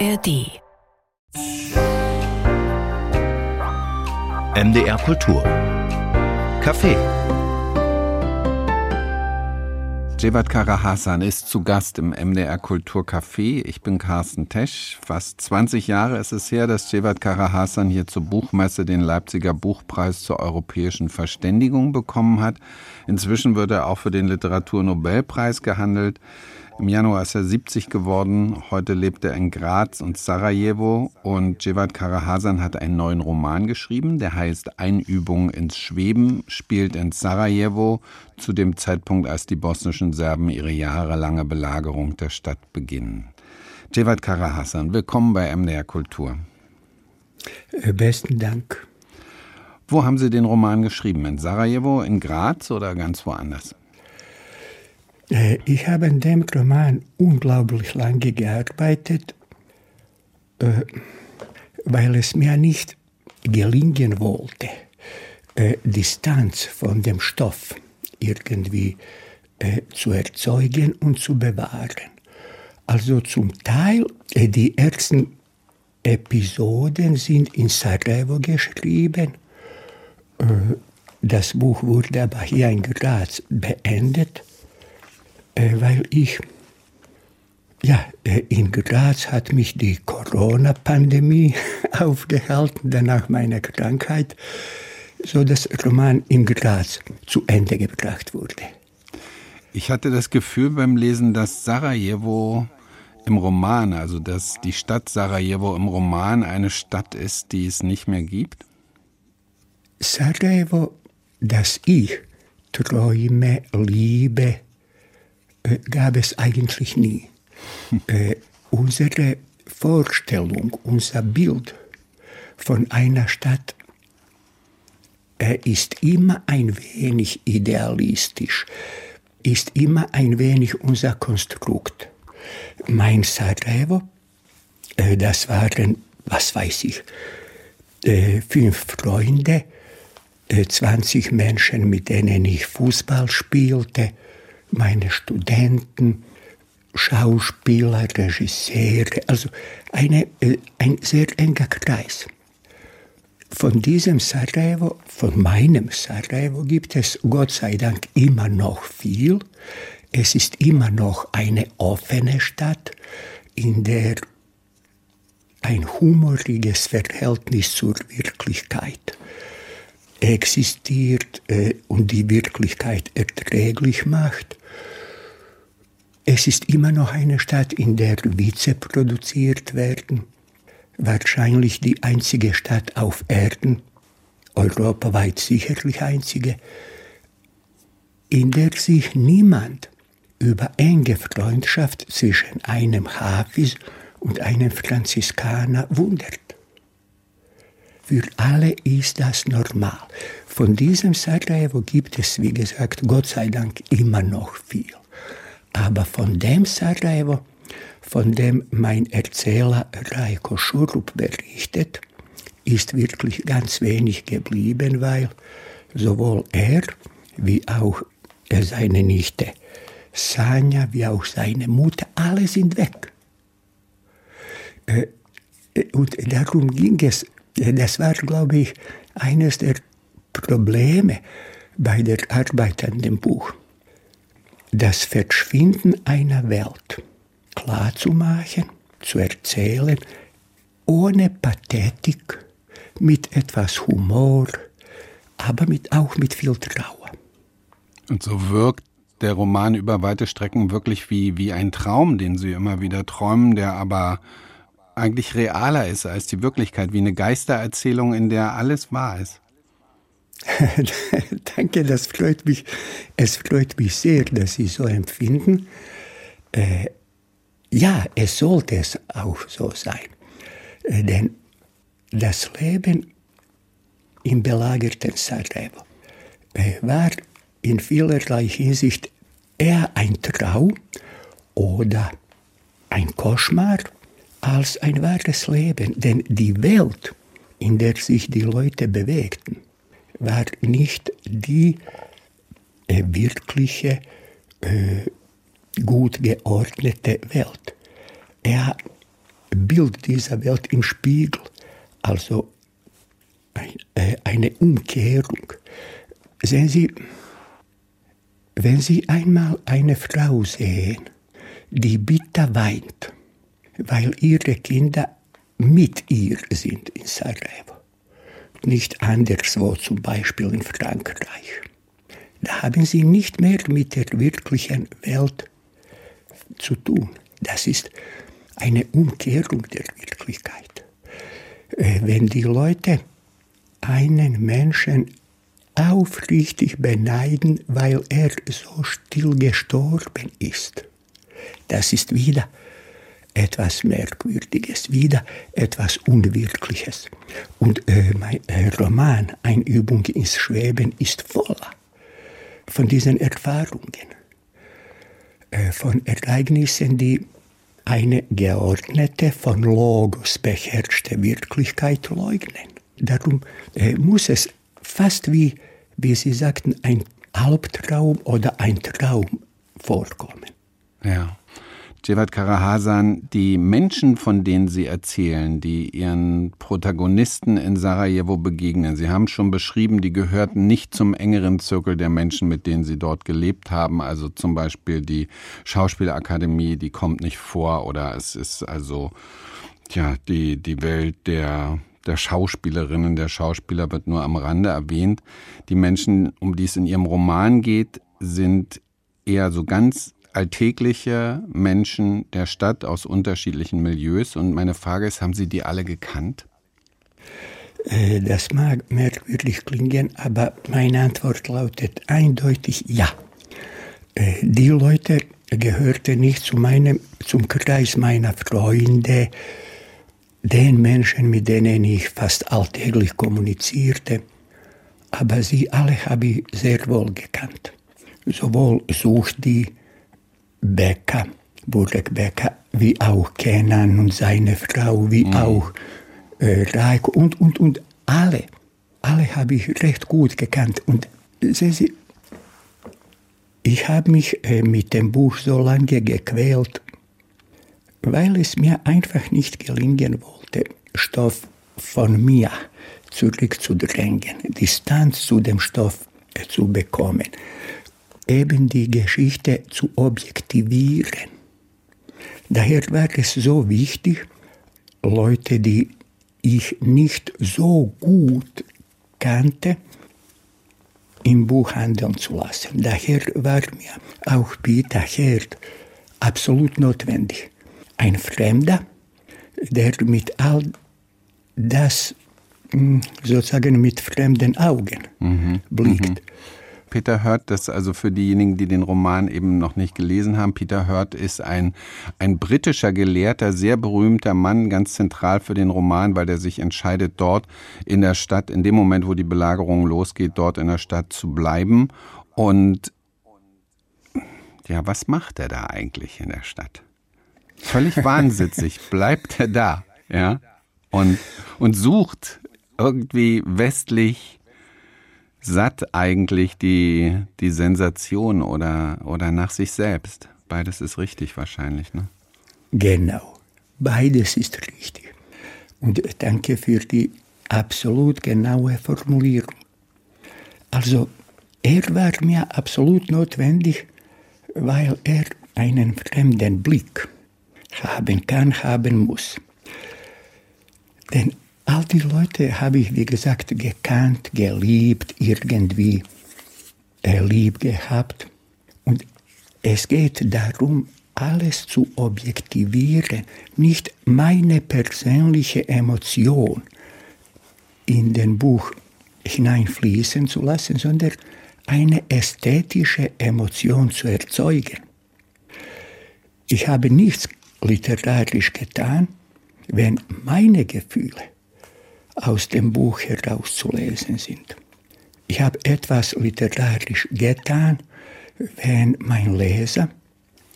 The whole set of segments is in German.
ARD. MDR Kultur. Café. Jevat Karahasan ist zu Gast im MDR Kulturcafé. Ich bin Carsten Tesch. Fast 20 Jahre ist es her, dass Jevat Karahasan hier zur Buchmesse den Leipziger Buchpreis zur europäischen Verständigung bekommen hat. Inzwischen wird er auch für den Literaturnobelpreis gehandelt. Im Januar ist er 70 geworden. Heute lebt er in Graz und Sarajevo. Und Jevat Karahasan hat einen neuen Roman geschrieben, der heißt Einübung ins Schweben, spielt in Sarajevo zu dem Zeitpunkt, als die bosnischen Serben ihre jahrelange Belagerung der Stadt beginnen. Jevat Karahasan, willkommen bei MDR Kultur. Äh, besten Dank. Wo haben Sie den Roman geschrieben? In Sarajevo, in Graz oder ganz woanders? Äh, ich habe an dem Roman unglaublich lange gearbeitet, äh, weil es mir nicht gelingen wollte, äh, Distanz von dem Stoff irgendwie zu erzeugen und zu bewahren. Also zum Teil die ersten Episoden sind in Sarajevo geschrieben. Das Buch wurde aber hier in Graz beendet weil ich, ja, äh, in Graz hat mich die Corona-Pandemie aufgehalten, danach meine Krankheit, so dass Roman in Graz zu Ende gebracht wurde. Ich hatte das Gefühl beim Lesen, dass Sarajevo im Roman, also dass die Stadt Sarajevo im Roman eine Stadt ist, die es nicht mehr gibt? Sarajevo, das ich träume, liebe, äh, gab es eigentlich nie. Äh, unsere Vorstellung, unser Bild von einer Stadt äh, ist immer ein wenig idealistisch, ist immer ein wenig unser Konstrukt. Mein Sarajevo, äh, das waren, was weiß ich, äh, fünf Freunde, 20 äh, Menschen, mit denen ich Fußball spielte, meine Studenten, Schauspieler, Regisseure, also eine, äh, ein sehr enger Kreis. Von diesem Sarajevo, von meinem Sarajevo gibt es Gott sei Dank immer noch viel. Es ist immer noch eine offene Stadt, in der ein humoriges Verhältnis zur Wirklichkeit existiert äh, und die Wirklichkeit erträglich macht. Es ist immer noch eine Stadt, in der Witze produziert werden. Wahrscheinlich die einzige Stadt auf Erden, europaweit sicherlich einzige, in der sich niemand über enge Freundschaft zwischen einem Hafiz und einem Franziskaner wundert. Für alle ist das normal. Von diesem Sarajevo gibt es, wie gesagt, Gott sei Dank immer noch viel. Aber von dem Sarajevo, von dem mein Erzähler Raiko Schurup berichtet, ist wirklich ganz wenig geblieben, weil sowohl er wie auch seine Nichte Sanja wie auch seine Mutter, alle sind weg. Äh, und darum ging es, das war, glaube ich, eines der Probleme bei der Arbeit an dem Buch das Verschwinden einer Welt klarzumachen, zu erzählen, ohne Pathetik, mit etwas Humor, aber mit, auch mit viel Trauer. Und so wirkt der Roman über weite Strecken wirklich wie, wie ein Traum, den Sie immer wieder träumen, der aber eigentlich realer ist als die Wirklichkeit, wie eine Geistererzählung, in der alles wahr ist. Danke, das freut mich. Es freut mich sehr, dass Sie so empfinden. Äh, ja, es sollte es auch so sein. Äh, denn das Leben im belagerten Sarajevo äh, war in vielerlei Hinsicht eher ein Traum oder ein Koschmar als ein wahres Leben. Denn die Welt, in der sich die Leute bewegten, war nicht die äh, wirkliche, äh, gut geordnete Welt. Er Bild dieser Welt im Spiegel, also äh, eine Umkehrung. Sehen Sie, wenn Sie einmal eine Frau sehen, die bitter weint, weil ihre Kinder mit ihr sind in Sarajevo, nicht anderswo, zum Beispiel in Frankreich, da haben Sie nicht mehr mit der wirklichen Welt zu tun. Das ist eine Umkehrung der Wirklichkeit. Äh, wenn die Leute einen Menschen aufrichtig beneiden, weil er so still gestorben ist. Das ist wieder etwas Merkwürdiges, wieder etwas Unwirkliches. Und äh, mein äh, Roman Einübung ins Schweben ist voller von diesen Erfahrungen, äh, von Ereignissen, die eine geordnete, von Logos beherrschte Wirklichkeit leugnen. Darum äh, muss es fast wie, wie Sie sagten, ein Albtraum oder ein Traum vorkommen. Ja. Cevat Karahasan, die Menschen, von denen Sie erzählen, die Ihren Protagonisten in Sarajevo begegnen, Sie haben schon beschrieben, die gehörten nicht zum engeren Zirkel der Menschen, mit denen Sie dort gelebt haben. Also zum Beispiel die Schauspielakademie, die kommt nicht vor oder es ist also, ja, die, die Welt der der Schauspielerinnen, der Schauspieler wird nur am Rande erwähnt. Die Menschen, um die es in ihrem Roman geht, sind eher so ganz alltägliche Menschen der Stadt aus unterschiedlichen Milieus. Und meine Frage ist, haben Sie die alle gekannt? Äh, das mag merkwürdig klingen, aber meine Antwort lautet eindeutig ja. Äh, die Leute gehörten nicht zu meinem, zum Kreis meiner Freunde, den Menschen, mit denen ich fast alltäglich kommunizierte, aber sie alle habe ich sehr wohl gekannt. Sowohl Suchdi, Becker, Burek Becker, wie auch Kenan und seine Frau, wie mhm. auch äh, Reiko und, und, und alle. Alle habe ich recht gut gekannt. Und Sie, ich habe mich äh, mit dem Buch so lange gequält, weil es mir einfach nicht gelingen wollte, Stoff von mir zurückzudrängen, Distanz zu dem Stoff zu bekommen, eben die Geschichte zu objektivieren. Daher war es so wichtig, Leute, die ich nicht so gut kannte, im Buch handeln zu lassen. Daher war mir auch Peter Herd absolut notwendig ein Fremder, der mit all das hm, sozusagen mit fremden Augen mhm. blickt. Mhm. Peter Hört, das also für diejenigen, die den Roman eben noch nicht gelesen haben, Peter Hört ist ein, ein britischer Gelehrter, sehr berühmter Mann, ganz zentral für den Roman, weil der sich entscheidet, dort in der Stadt, in dem Moment, wo die Belagerung losgeht, dort in der Stadt zu bleiben. Und ja, was macht er da eigentlich in der Stadt? völlig wahnsitzig, bleibt er da, ja, und, und sucht irgendwie westlich satt eigentlich die, die Sensation oder, oder nach sich selbst. Beides ist richtig wahrscheinlich, ne? Genau, beides ist richtig. Und danke für die absolut genaue Formulierung. Also, er war mir absolut notwendig, weil er einen fremden Blick haben kann, haben muss. Denn all die Leute habe ich, wie gesagt, gekannt, geliebt, irgendwie lieb gehabt. Und es geht darum, alles zu objektivieren, nicht meine persönliche Emotion in den Buch hineinfließen zu lassen, sondern eine ästhetische Emotion zu erzeugen. Ich habe nichts literarisch getan, wenn meine Gefühle aus dem Buch herauszulesen sind. Ich habe etwas literarisch getan, wenn mein Leser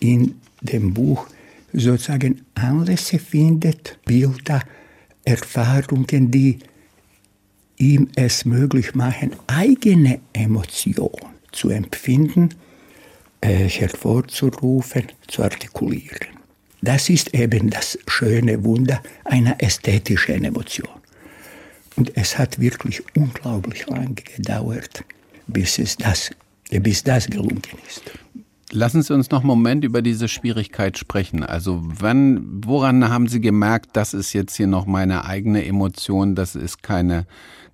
in dem Buch sozusagen Anlässe findet, Bilder, Erfahrungen, die ihm es möglich machen, eigene Emotionen zu empfinden, äh, hervorzurufen, zu artikulieren. das ist eben das schöne Wunder einer ästhetischen Emotion. Und es hat wirklich unglaublich lange gedauert, bis, es das, bis das gelungen ist. Lassen Sie uns noch einen Moment über diese Schwierigkeit sprechen. Also wann, woran haben Sie gemerkt, das ist jetzt hier noch meine eigene Emotion, das ist keine,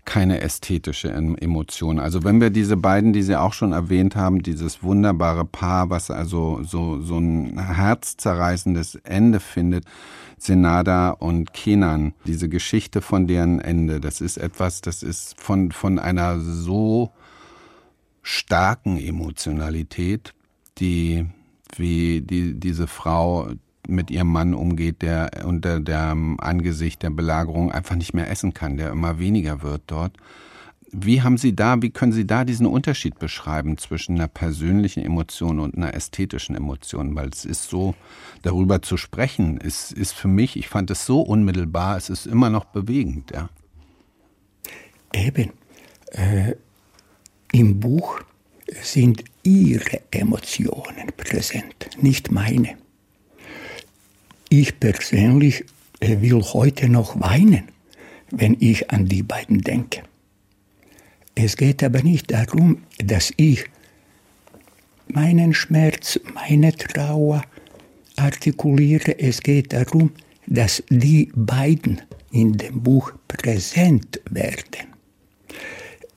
keine ästhetische Emotion. Also wenn wir diese beiden, die Sie auch schon erwähnt haben, dieses wunderbare Paar, was also so, so ein herzzerreißendes Ende findet, Senada und Kenan, diese Geschichte von deren Ende, das ist etwas, das ist von, von einer so starken Emotionalität die, wie die, diese Frau mit ihrem Mann umgeht, der unter dem Angesicht der Belagerung einfach nicht mehr essen kann, der immer weniger wird dort. Wie haben Sie da, wie können Sie da diesen Unterschied beschreiben zwischen einer persönlichen Emotion und einer ästhetischen Emotion? Weil es ist so, darüber zu sprechen, ist, ist für mich, ich fand es so unmittelbar, es ist immer noch bewegend, ja. Eben. Äh, Im Buch sind ihre Emotionen präsent, nicht meine. Ich persönlich äh, will heute noch weinen, wenn ich an die beiden denke. Es geht aber nicht darum, dass ich meinen Schmerz, meine Trauer artikuliere. Es geht darum, dass die beiden in dem Buch präsent werden.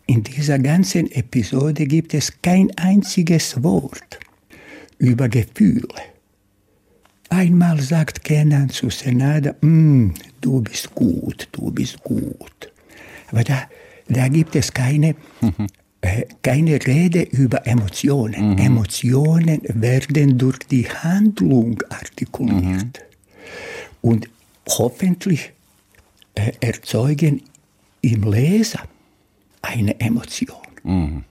In dieser ganzen Episode gibt es kein einziges Wort über Gefühle. Einmal sagt Kenan zu Senada, mm, du bist gut, du bist gut. Aber da, da gibt es keine, mhm. äh, keine Rede über Emotionen. Mhm. Emotionen werden durch die Handlung artikuliert. Mhm. Und hoffentlich äh, erzeugen im Leser eine Emotion.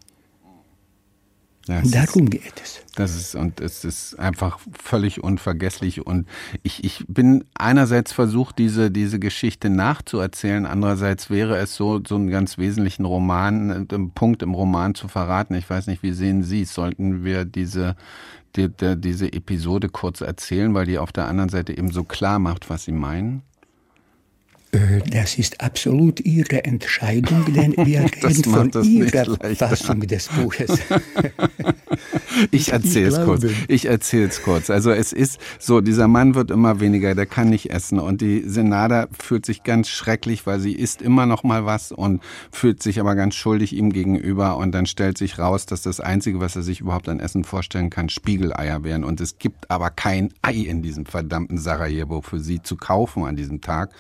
Mhm. Darum geht es. Das ist, und es ist einfach völlig unvergesslich. Und ich, ich bin einerseits versucht, diese, diese Geschichte nachzuerzählen. Andererseits wäre es so, so einen ganz wesentlichen Roman, einen Punkt im Roman zu verraten. Ich weiß nicht, wie sehen Sie es? Sollten wir diese, die, die, diese Episode kurz erzählen, weil die auf der anderen Seite eben so klar macht, was Sie meinen? Äh, das ist absolut Ihre Entscheidung, denn wir reden von Ihrer Fassung des Buches. ich erzähle es kurz. Ich erzähle es kurz. Also es ist so, dieser Mann wird immer weniger, der kann nicht essen und die Senada fühlt sich ganz schrecklich, weil sie isst immer noch mal was und fühlt sich aber ganz schuldig ihm gegenüber und dann stellt sich raus, dass das Einzige, was er sich überhaupt an Essen vorstellen kann, Spiegeleier wären und es gibt aber kein Ei in diesem verdammten Sarajevo für sie zu kaufen an diesem Tag.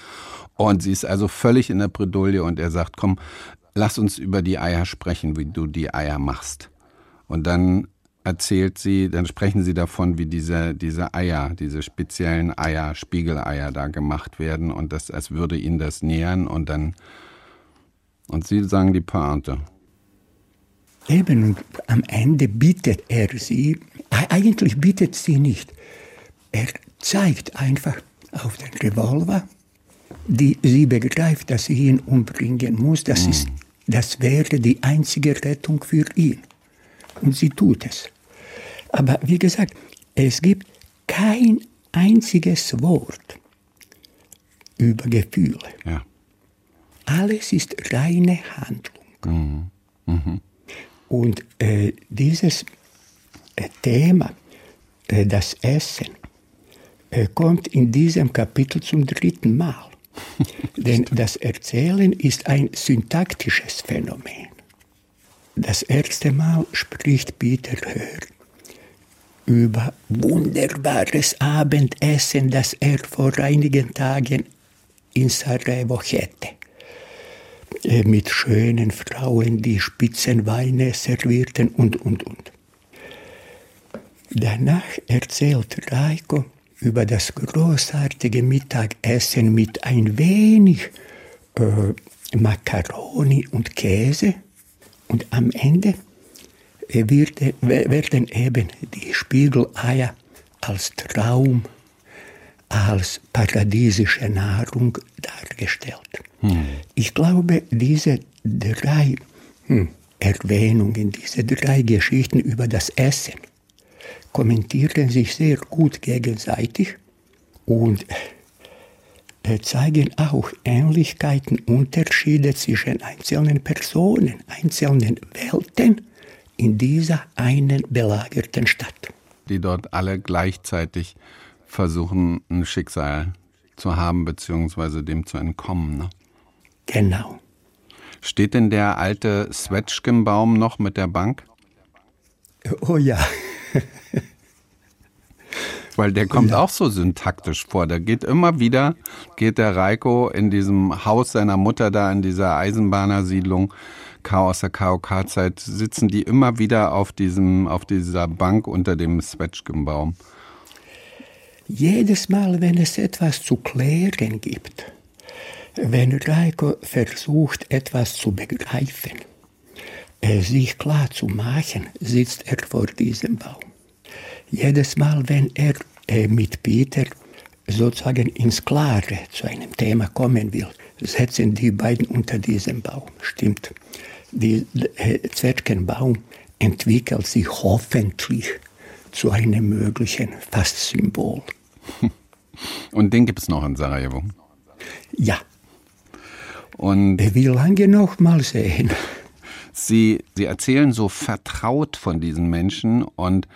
Und sie ist also völlig in der Bredouille und er sagt, komm, lass uns über die Eier sprechen, wie du die Eier machst. Und dann erzählt sie, dann sprechen sie davon, wie diese, diese Eier, diese speziellen Eier, Spiegeleier da gemacht werden und das, als würde ihnen das nähern und dann, und sie sagen die Pointe. Eben, und am Ende bittet er sie, eigentlich bittet sie nicht, er zeigt einfach auf den Revolver die, sie begreift, dass sie ihn umbringen muss. Das, mhm. ist, das wäre die einzige Rettung für ihn. Und sie tut es. Aber wie gesagt, es gibt kein einziges Wort über Gefühle. Ja. Alles ist reine Handlung. Mhm. Mhm. Und äh, dieses äh, Thema, äh, das Essen, äh, kommt in diesem Kapitel zum dritten Mal. Denn das Erzählen ist ein syntaktisches Phänomen. Das erste Mal spricht Peter Hör über wunderbares Abendessen, das er vor einigen Tagen in Sarajevo hätte. Äh, mit schönen Frauen, die Spitzenweine servierten und, und, und. Danach erzählt Raiko über das großartige Mittagessen mit ein wenig äh, Macaroni und Käse. Und am Ende äh, wird, werden eben die Spiegeleier als Traum, als paradiesische Nahrung dargestellt. Hm. Ich glaube, diese drei hm, Erwähnungen, diese drei Geschichten über das Essen, kommentieren sich sehr gut gegenseitig und äh, zeigen auch Ähnlichkeiten, Unterschiede zwischen einzelnen Personen, einzelnen Welten in dieser einen belagerten Stadt. Die dort alle gleichzeitig versuchen, ein Schicksal zu haben, beziehungsweise dem zu entkommen. Ne? Genau. Steht denn der alte Swetschgenbaum noch mit der Bank? Oh ja. Weil der kommt ja. auch so syntaktisch vor. Da geht immer wieder, geht der Reiko in diesem Haus seiner Mutter da in dieser Eisenbahnersiedlung, Chaos der KOK-Zeit, sitzen die immer wieder auf diesem, auf dieser Bank unter dem Swetschgenbaum. Jedes Mal, wenn es etwas zu klären gibt, wenn Reiko versucht, etwas zu begreifen, äh, sich klar zu machen, sitzt er vor diesem Baum. Jedes Mal, wenn er äh, mit Peter sozusagen ins Klare zu einem Thema kommen will, setzen die beiden unter diesem Baum. Stimmt. Der äh, Zwetschgenbaum entwickelt sich hoffentlich zu einem möglichen Fastsymbol. Und den gibt es noch in Sarajevo? Ja. Und wie lange noch mal sehen? Sie, Sie erzählen so vertraut von diesen Menschen und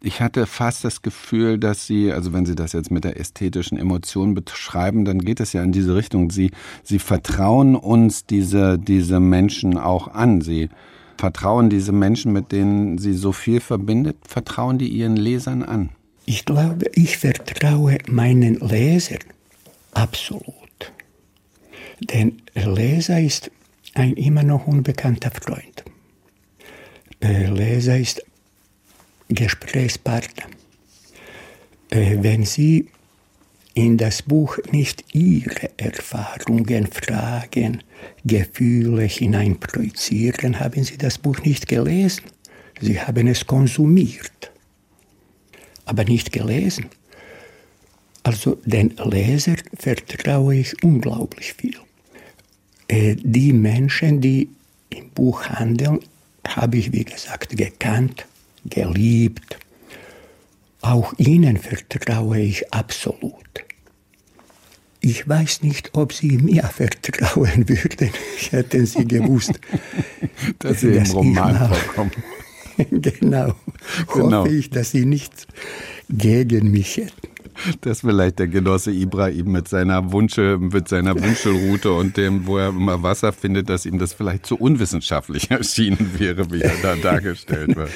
ich hatte fast das Gefühl, dass Sie, also wenn Sie das jetzt mit der ästhetischen Emotion beschreiben, dann geht es ja in diese Richtung. Sie, Sie vertrauen uns diese, diese Menschen auch an. Sie vertrauen diese Menschen, mit denen Sie so viel verbindet, vertrauen die Ihren Lesern an. Ich glaube, ich vertraue meinen Lesern absolut. Denn Leser ist ein immer noch unbekannter Freund. Leser ist Gesprächspartner. Wenn Sie in das Buch nicht Ihre Erfahrungen, Fragen, Gefühle hineinprojizieren, haben Sie das Buch nicht gelesen. Sie haben es konsumiert aber nicht gelesen. Also den Leser vertraue ich unglaublich viel. Äh, die Menschen, die im Buch handeln, habe ich, wie gesagt, gekannt, geliebt. Auch ihnen vertraue ich absolut. Ich weiß nicht, ob sie mir vertrauen würden, hätten sie gewusst, dass sie im Roman vorkommen. genau. genau. Hoffe ich, dass sie nichts gegen mich hätten. Dass vielleicht der Genosse Ibrahim mit seiner Wunsche, mit seiner Wunschelroute und dem, wo er immer Wasser findet, dass ihm das vielleicht zu unwissenschaftlich erschienen wäre, wie er da dargestellt wird.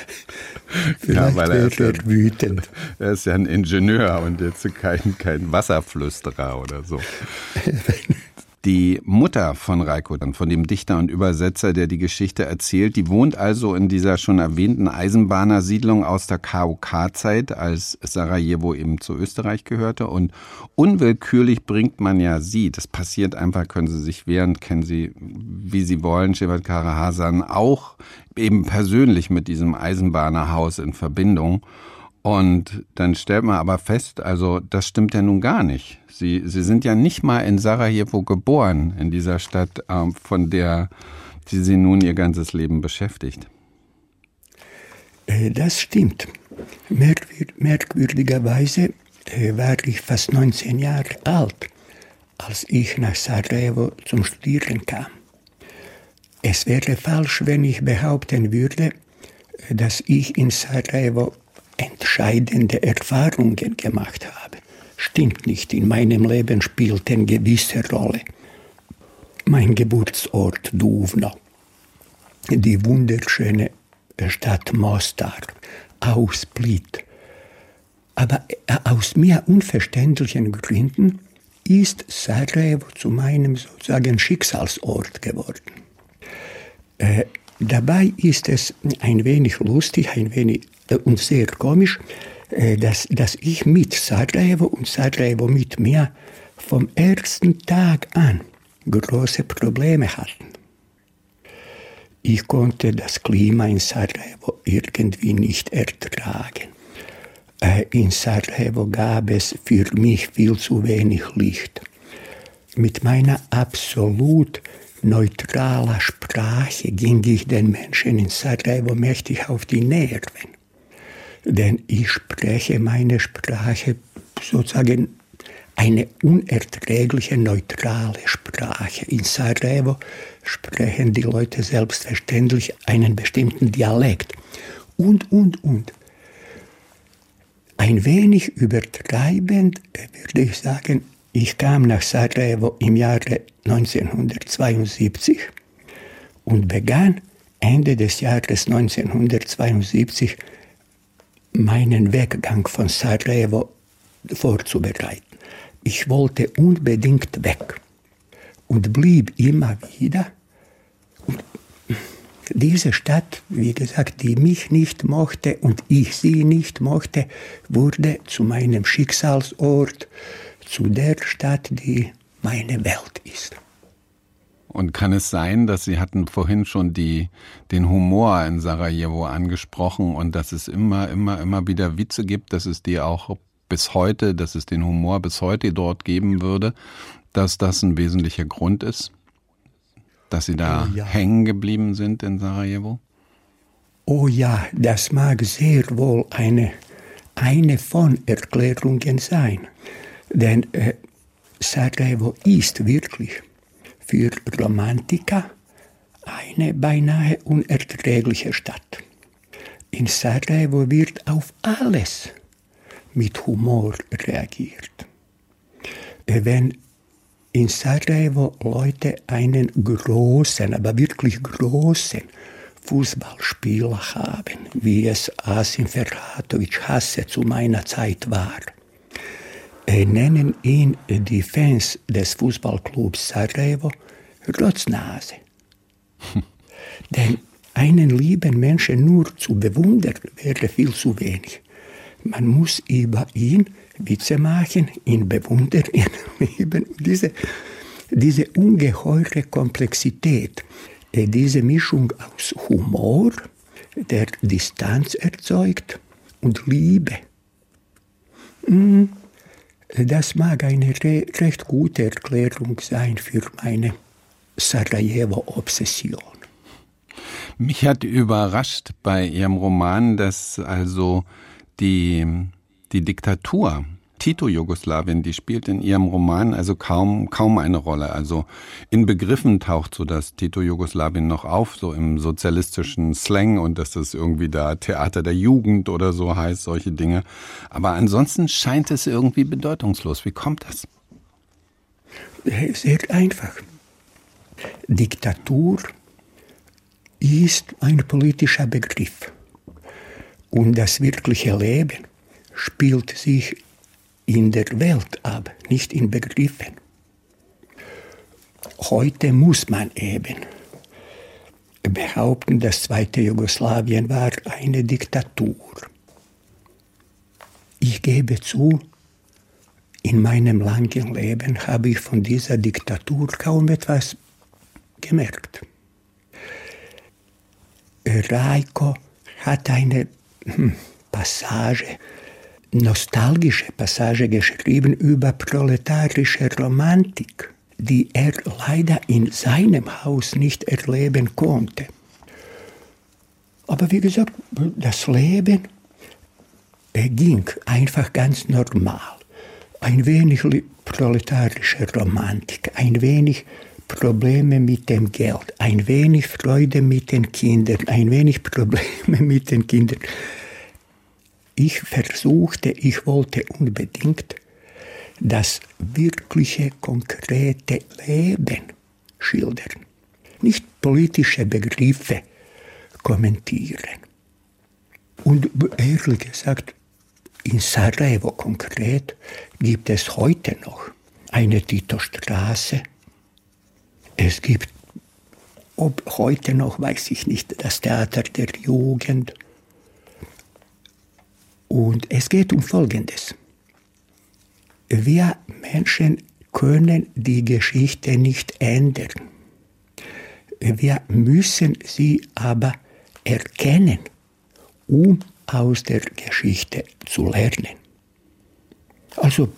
Vielleicht ja, weil er, ist ja, wütend. Er ist ja ein Ingenieur und jetzt kein, kein Wasserflüsterer oder so. Die Mutter von Reiko, dann von dem Dichter und Übersetzer, der die Geschichte erzählt, die wohnt also in dieser schon erwähnten Eisenbahnersiedlung aus der KOK-Zeit, als Sarajevo eben zu Österreich gehörte. Und unwillkürlich bringt man ja sie, das passiert einfach, können Sie sich wehren, kennen Sie, wie Sie wollen, Shevat Kara Hasan, auch eben persönlich mit diesem Eisenbahnerhaus in Verbindung. Und dann stellt man aber fest, also das stimmt ja nun gar nicht. Sie, Sie sind ja nicht mal in Sarajevo geboren, in dieser Stadt, ähm, von der die Sie nun Ihr ganzes Leben beschäftigt. Äh, das stimmt. merkwürdigerweise äh, war ich fast 19 Jahre alt, als ich nach Sarajevo zum Studieren kam. Es wäre falsch, wenn ich behaupten würde, äh, dass ich in Sarajevo entscheidende Erfahrungen gemacht habe. Stimmt nicht, in meinem Leben spielt eine gewisse Rolle. Mein Geburtsort Duvno, die wunderschöne Stadt Mostar, aus Split. Aber äh, aus mir unverständlichen Gründen ist Sarajevo zu meinem sozusagen Schicksalsort geworden. Äh, dabei ist es ein wenig lustig, ein wenig äh, und sehr komisch, äh, dass, dass ich mit Sarajevo und Sarajevo mit mir vom ersten Tag an große Probleme hatten. Ich konnte das Klima in Sarajevo irgendwie nicht ertragen. Äh, in Sarajevo gab es für mich viel zu wenig Licht. Mit meiner absolut neutralen Sprache ging ich den Menschen in Sarajevo mächtig auf die Nerven denn ich spreche meine Sprache sozusagen eine unerträgliche neutrale Sprache. In Sarajevo sprechen die Leute selbstverständlich einen bestimmten Dialekt. Und, und, und. Ein wenig übertreibend würde ich sagen, ich kam nach Sarajevo im Jahre 1972 und begann Ende des Jahres 1972 meinen Weggang von Sarajevo vorzubereiten. Ich wollte unbedingt weg und blieb immer wieder. Und diese Stadt, wie gesagt, die mich nicht mochte und ich sie nicht mochte, wurde zu meinem Schicksalsort, zu der Stadt, die meine Welt ist. Und kann es sein, dass Sie hatten vorhin schon die, den Humor in Sarajevo angesprochen und dass es immer, immer, immer wieder Witze gibt, dass es die auch bis heute, dass es den Humor bis heute dort geben würde, dass das ein wesentlicher Grund ist, dass Sie da oh ja. hängen geblieben sind in Sarajevo? Oh ja, das mag sehr wohl eine, eine von Erklärungen sein. Denn äh, Sarajevo ist wirklich für Romantiker eine beinahe unerträgliche Stadt. In Sarajevo wird auf alles mit Humor reagiert. Wenn in Sarajevo Leute einen großen, aber wirklich großen Fußballspieler haben, wie es Asim Ferhatovic Hasse zu meiner Zeit war, nennen ihn die Fans des Fußballclubs Sarajevo Rotznase. Denn einen lieben Menschen nur zu bewundern wäre viel zu wenig. Man muss über ihn Witze machen, ihn bewundern, ihn lieben. Diese, diese ungeheure Komplexität, äh, diese Mischung aus Humor, der Distanz erzeugt, und Liebe. Mm, das mag eine recht gute Erklärung sein für meine Sarajevo-Obsession. Mich hat überrascht bei Ihrem Roman, dass also die, die Diktatur, Tito-Jugoslawien, die spielt in ihrem Roman also kaum, kaum eine Rolle. Also in Begriffen taucht so das Tito-Jugoslawien noch auf, so im sozialistischen Slang und dass das irgendwie da Theater der Jugend oder so heißt, solche Dinge. Aber ansonsten scheint es irgendwie bedeutungslos. Wie kommt das? Sehr einfach. Diktatur ist ein politischer Begriff. Und das wirkliche Leben spielt sich in der Welt ab, nicht in Begriffen. Heute muss man eben behaupten, das zweite Jugoslawien war eine Diktatur. Ich gebe zu, in meinem langen Leben habe ich von dieser Diktatur kaum etwas gemerkt. Raiko hat eine hm, Passage, nostalgische Passage geschrieben über proletarische Romantik, die er leider in seinem Haus nicht erleben konnte. Aber wie gesagt, das Leben ging einfach ganz normal. Ein wenig proletarische Romantik, ein wenig Probleme mit dem Geld, ein wenig Freude mit den Kindern, ein wenig Probleme mit den Kindern. Ich versuchte, ich wollte unbedingt das wirkliche, konkrete Leben schildern, nicht politische Begriffe kommentieren. Und ehrlich gesagt, in Sarajevo konkret gibt es heute noch eine Tito-Straße, es gibt, ob heute noch, weiß ich nicht, das Theater der Jugend. Und es geht um Folgendes. Wir Menschen können die Geschichte nicht ändern. Wir müssen sie aber erkennen, um aus der Geschichte zu lernen. Also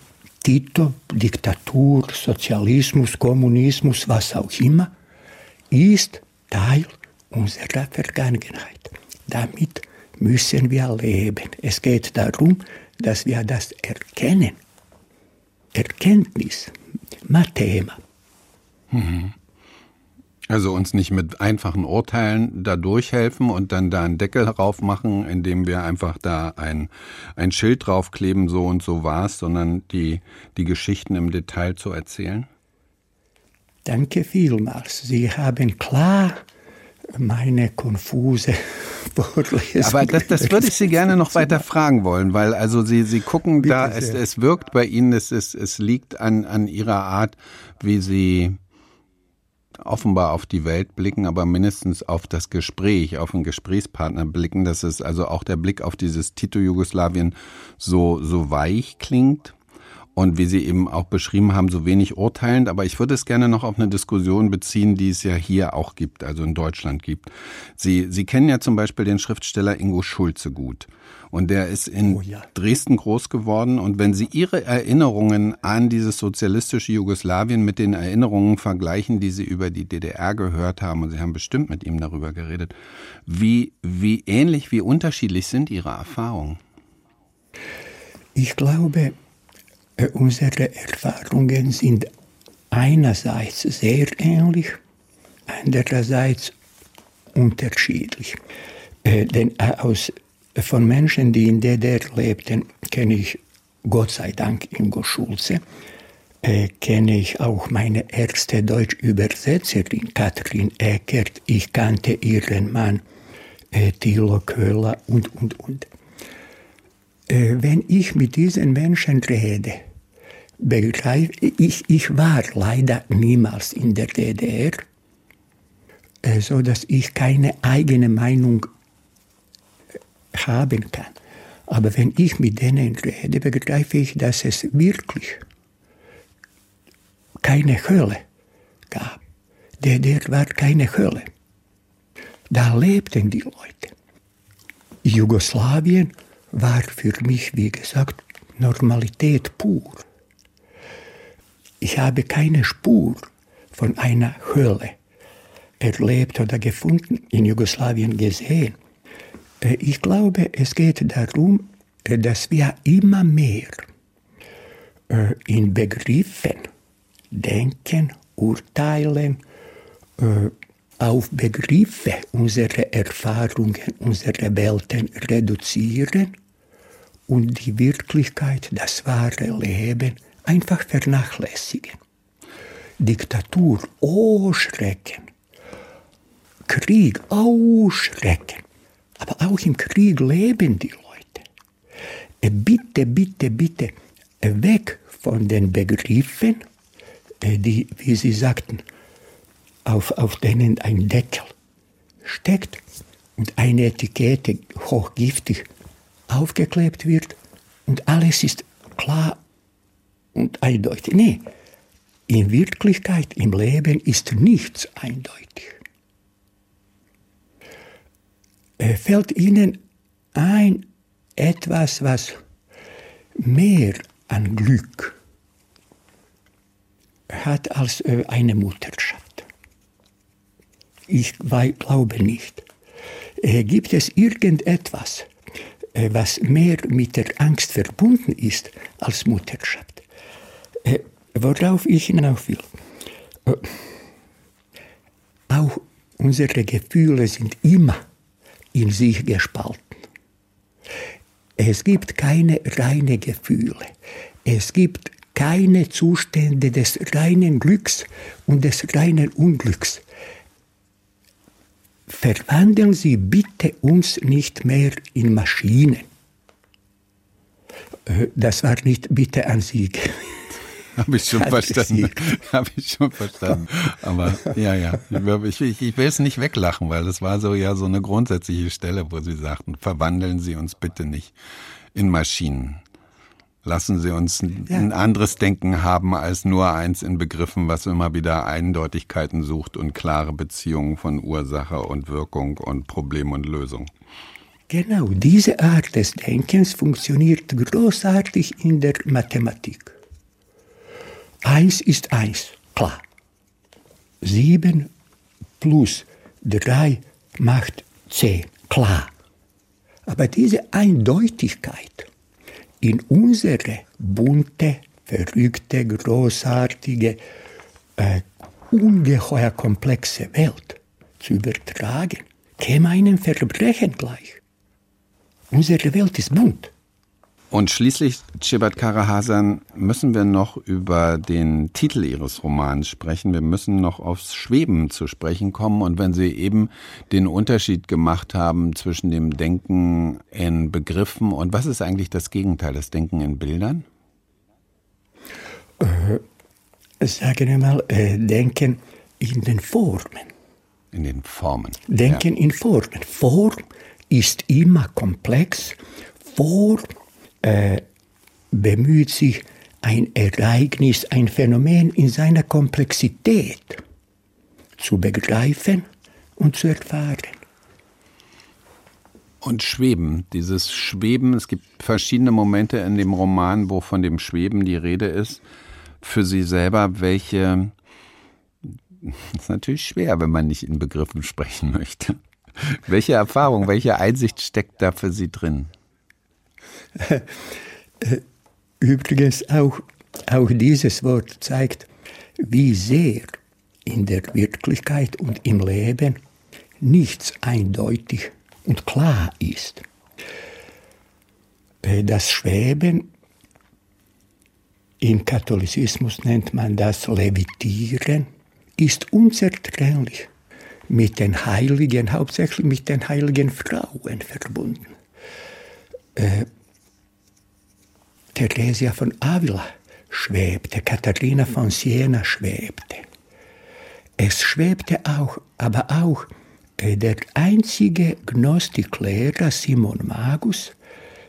Tito, Diktatur, Sozialismus, Kommunismus, was auch immer, ist Teil unserer Vergangenheit. Damit müssen wir leben. Es geht darum, dass wir das erkennen Erkenntnis, Mathema. Mhm. Also uns nicht mit einfachen Urteilen da durchhelfen und dann da einen Deckel drauf machen, indem wir einfach da ein, ein Schild draufkleben, so und so war's, sondern die, die Geschichten im Detail zu erzählen? Danke vielmals. Sie haben klar meine konfuse Vorlesung. Aber das, das würde ich Sie gerne noch weiter fragen wollen, weil also Sie, Sie gucken Bitte da, es, es wirkt bei Ihnen, es, es, es liegt an, an Ihrer Art, wie Sie offenbar auf die Welt blicken, aber mindestens auf das Gespräch, auf einen Gesprächspartner blicken, dass es also auch der Blick auf dieses Tito-Jugoslawien so, so weich klingt und wie Sie eben auch beschrieben haben, so wenig urteilend. Aber ich würde es gerne noch auf eine Diskussion beziehen, die es ja hier auch gibt, also in Deutschland gibt. Sie, Sie kennen ja zum Beispiel den Schriftsteller Ingo Schulze gut. Und der ist in oh ja. Dresden groß geworden. Und wenn Sie Ihre Erinnerungen an dieses sozialistische Jugoslawien mit den Erinnerungen vergleichen, die Sie über die DDR gehört haben, und Sie haben bestimmt mit ihm darüber geredet, wie, wie ähnlich, wie unterschiedlich sind Ihre Erfahrungen? Ich glaube, unsere Erfahrungen sind einerseits sehr ähnlich, andererseits unterschiedlich. Äh, denn äh, aus, von Menschen, die in DDR lebten, kenne ich Gott sei Dank Ingo Schulze, äh, kenne ich auch meine erste Deutsch-Übersetzerin Katrin Eckert. Ich kannte ihren Mann äh, Thilo Köhler und, und, und. Äh, wenn ich mit diesen Menschen rede, begreife ich, ich war leider niemals in der DDR, äh, so dass ich keine eigene Meinung haben kann. Aber wenn ich mit denen rede, begreife ich, dass es wirklich keine Hölle gab. DDR war keine Hölle. Da lebten die Leute. Jugoslawien war für mich, wie gesagt, Normalität pur. Ich habe keine Spur von einer Hölle erlebt oder gefunden, in Jugoslawien gesehen. Äh, ich glaube, es geht darum, äh, dass wir immer mehr äh, in Begriffen denken, urteilen, auf Begriffe unsere Erfahrungen, unsere Welten reduzieren und die Wirklichkeit, das wahre Leben einfach vernachlässigen. Diktatur, oh Schrecken. Krieg, oh Schrecken. Aber auch im Krieg leben die Leute. Äh, bitte, bitte, bitte, weg von den Begriffen, äh, die, wie Sie sagten, auf, auf denen ein Deckel steckt und eine Etikette hochgiftig aufgeklebt wird und alles ist klar und eindeutig. Nee, in Wirklichkeit, im Leben ist nichts eindeutig. Äh, fällt Ihnen ein etwas, was mehr an Glück hat als äh, eine Mutterschaft? Ich glaube nicht. Äh, gibt es irgendetwas, was mehr mit der Angst verbunden ist als Mutterschaft? Äh, worauf ich hinauf will. Auch unsere Gefühle sind immer in sich gespalten. Es gibt keine reinen Gefühle. Es gibt keine Zustände des reinen Glücks und des reinen Unglücks verwandeln Sie bitte uns nicht mehr in Maschinen. Äh, das war nicht bitte an Sie. Habe ich schon verstanden. Habe ich schon verstanden. Aber ja, ja. Ich, ich, ich will es nicht weglachen, weil das war so ja so eine grundsätzliche Stelle, wo Sie sagten, verwandeln Sie uns bitte nicht in Maschinen. Lassen Sie uns ein, anderes Denken haben als nur eins in Begriffen, was immer wieder Eindeutigkeiten sucht und klare Beziehungen von Ursache und Wirkung und Problem und Lösung. Genau, diese Art des Denkens funktioniert großartig in der Mathematik. Eins ist eins, klar. Sieben plus drei macht zehn, klar. Aber diese Eindeutigkeit in unsere bunte, verrückte, großartige, äh, ungeheuer komplexe Welt zu übertragen, käme einem Verbrechen gleich. Unsere Welt ist bunt. Und schließlich, Chibat Karahasan, müssen wir noch über den Titel Ihres Romans sprechen. Wir müssen noch aufs Schweben zu sprechen kommen. Und wenn Sie eben den Unterschied gemacht haben zwischen dem Denken in Begriffen und was ist eigentlich das Gegenteil, das Denken in Bildern? Äh, sagen wir mal, äh, Denken in den Formen. In den Formen. Denken ja. in Formen. Form ist immer komplex. Form äh, bemüht sich, ein Ereignis, ein Phänomen in seiner Komplexität zu begreifen und zu erfahren. Und Schweben, dieses Schweben, es gibt verschiedene Momente in dem Roman, wo von dem Schweben die Rede ist. Für Sie selber, welche, das ist natürlich schwer, wenn man nicht in Begriffen sprechen möchte. Welche Erfahrung, welche Einsicht steckt da für Sie drin? Übrigens auch, auch dieses Wort zeigt, wie sehr in der Wirklichkeit und im Leben nichts eindeutig und klar ist. Äh, das Schweben, im Katholizismus nennt man das Levitieren, ist unzertrennlich mit den Heiligen, hauptsächlich mit den heiligen Frauen verbunden. Äh, Theresia von Avila schwebte, Katharina von Siena schwebte. Es schwebte auch, aber auch äh, der einzige Gnostiklehrer Simon Magus,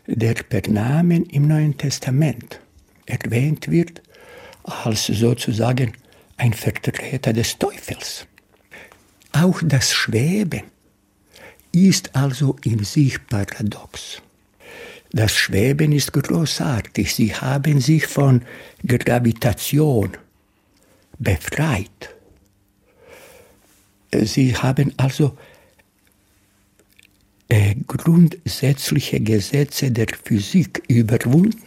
der per Namen im Neuen Testament erwähnt wird, als sozusagen ein Vertreter des Teufels. Auch das Schweben ist also in sich paradox. Das Schweben ist großartig. Sie haben sich von Gravitation befreit. Sie haben also äh, grundsätzliche Gesetze der Physik überwunden.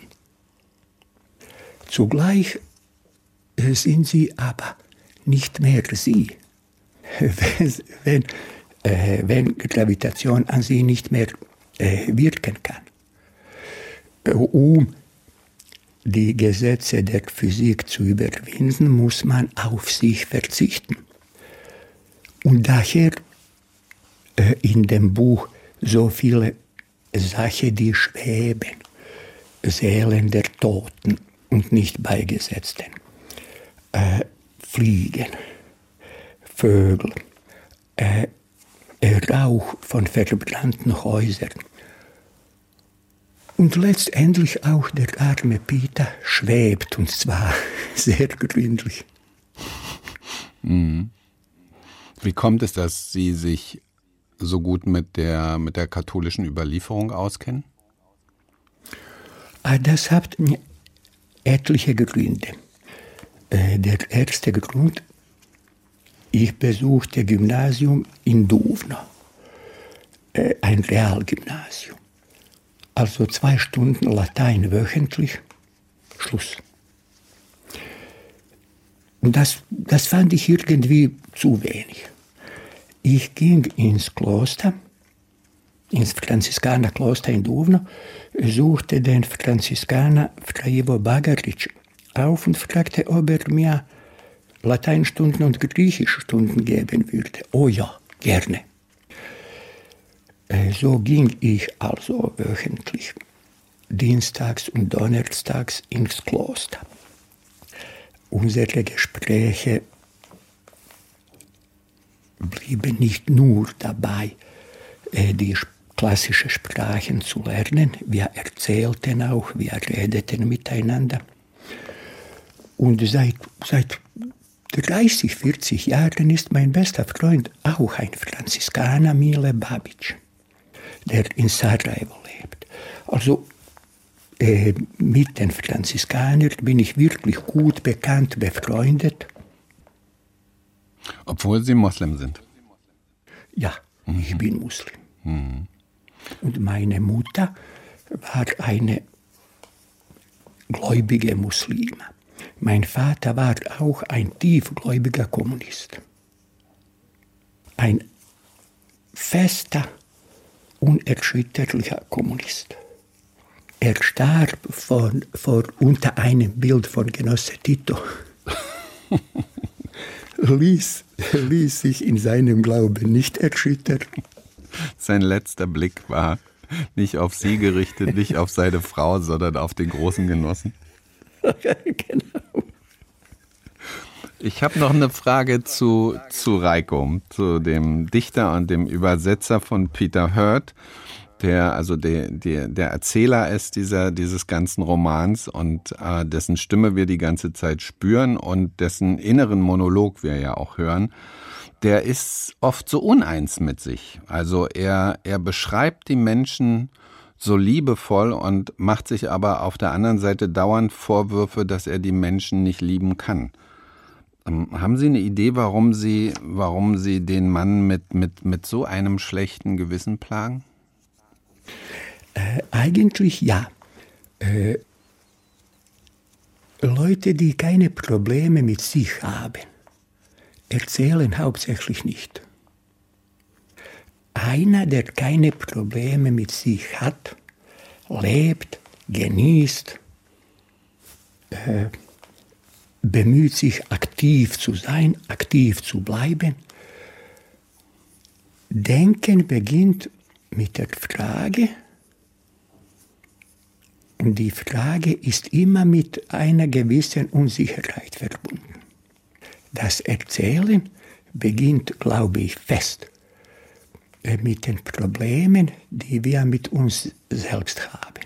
Zugleich äh, sind sie aber nicht mehr sie. wenn, wenn, äh, wenn Gravitation an sie nicht mehr äh, wirken kann um die Gesetze der Physik zu überwinden, muss man auf sich verzichten. Und daher äh, in dem Buch so viele Sachen, die schweben, Seelen der Toten und nicht Beigesetzten, äh, Fliegen, Vögel, äh, Rauch von verbrannten Häusern, und letztendlich auch der arme Peter schwebt, und zwar sehr gründlich. Mhm. Wie kommt es, dass Sie sich so gut mit der, mit der katholischen Überlieferung auskennen? Ah, das hat etliche Gründe. Äh, der erste Grund, ich besuchte Gymnasium in Duvno, äh, ein Realgymnasium. Also zwei Stunden Latein wöchentlich, Schluss. Und das, das fand ich irgendwie zu wenig. Ich ging ins Kloster, ins Franziskanerkloster in Duvno, suchte den Franziskaner Fraivo Bagaric auf und fragte, ob er mir Lateinstunden und Griechischstunden geben würde. Oh ja, gerne. Äh, so ging ich also wöchentlich, dienstags und donnerstags ins Kloster. Unsere Gespräche blieben nicht nur dabei, äh, die klassische Sprachen zu lernen, wir erzählten auch, wir redeten miteinander. Und seit, seit 30, 40 Jahren ist mein bester Freund auch ein Franziskaner, Mile Babic der in Sarajevo lebt. Also äh, mit den Franziskanern bin ich wirklich gut bekannt, befreundet. Obwohl Sie Moslem sind? Ja, mhm. ich bin Muslim. Mhm. Und meine Mutter war eine gläubige Muslime. Mein Vater war auch ein tiefgläubiger Kommunist. Ein fester, unerschütterlicher Kommunist. Er starb vor, vor unter einem Bild von Genosse Tito. ließ, ließ sich in seinem Glauben nicht erschüttern. Sein letzter Blick war nicht auf sie gerichtet, nicht auf seine Frau, sondern auf den großen Genossen. genau. Ich habe noch eine Frage zu, zu Reiko, zu dem Dichter und dem Übersetzer von Peter Hurt, der also der, der, der Erzähler ist dieser, dieses ganzen Romans und äh, dessen Stimme wir die ganze Zeit spüren und dessen inneren Monolog wir ja auch hören. Der ist oft so uneins mit sich. Also er, er beschreibt die Menschen so liebevoll und macht sich aber auf der anderen Seite dauernd Vorwürfe, dass er die Menschen nicht lieben kann. Ähm, haben Sie eine Idee, warum Sie, warum Sie den Mann mit, mit, mit so einem schlechten Gewissen plagen? Äh, eigentlich ja. Äh, Leute, die keine Probleme mit sich haben, erzählen hauptsächlich nicht. Einer, der keine Probleme mit sich hat, lebt, genießt, äh, bemüht sich aktiv zu sein, aktiv zu bleiben. Denken beginnt mit der Frage, und die Frage ist immer mit einer gewissen Unsicherheit verbunden. Das Erzählen beginnt, glaube ich, fest äh, mit den Problemen, die wir mit uns selbst haben.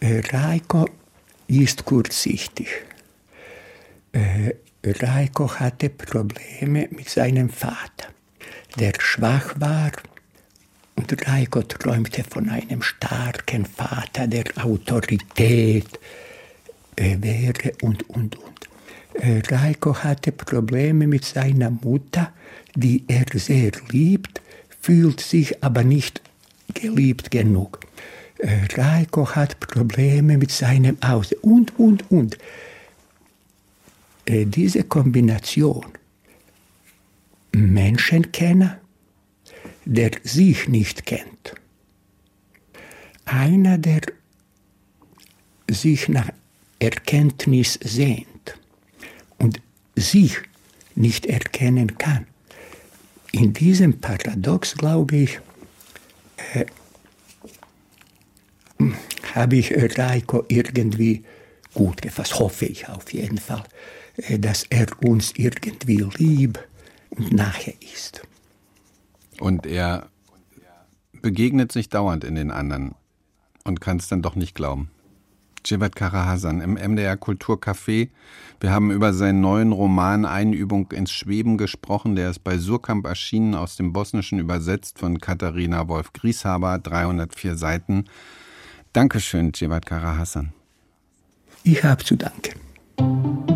Äh, Reiko ist kurzsichtig. Äh, Reiko hatte Probleme mit seinem Vater, der schwach war. Und Reiko träumte von einem starken Vater, der Autorität äh, wäre und, und, und. Äh, Reiko hatte Probleme mit seiner Mutter, die er sehr liebt, fühlt sich aber nicht geliebt genug. Äh, Reiko hat Probleme mit seinem Aussehen und, und, und. Äh, diese Kombination Menschenkenner, der sich nicht kennt, einer, der sich nach Erkenntnis sehnt und sich nicht erkennen kann. In diesem Paradox, glaube ich, äh, habe ich Reiko irgendwie gut gefasst, hoffe ich auf jeden Fall. Äh, dass er uns irgendwie lieb und nachher ist. Und er begegnet sich dauernd in den anderen und kann es dann doch nicht glauben. Jivat Karahasan im MDR Kulturcafé. Wir haben über seinen neuen Roman Einübung ins Schweben gesprochen. Der ist bei Surkamp erschienen, aus dem Bosnischen übersetzt von Katharina Wolf-Grieshaber, 304 Seiten. Dankeschön, Jivat Karahasan. Ich habe zu danken.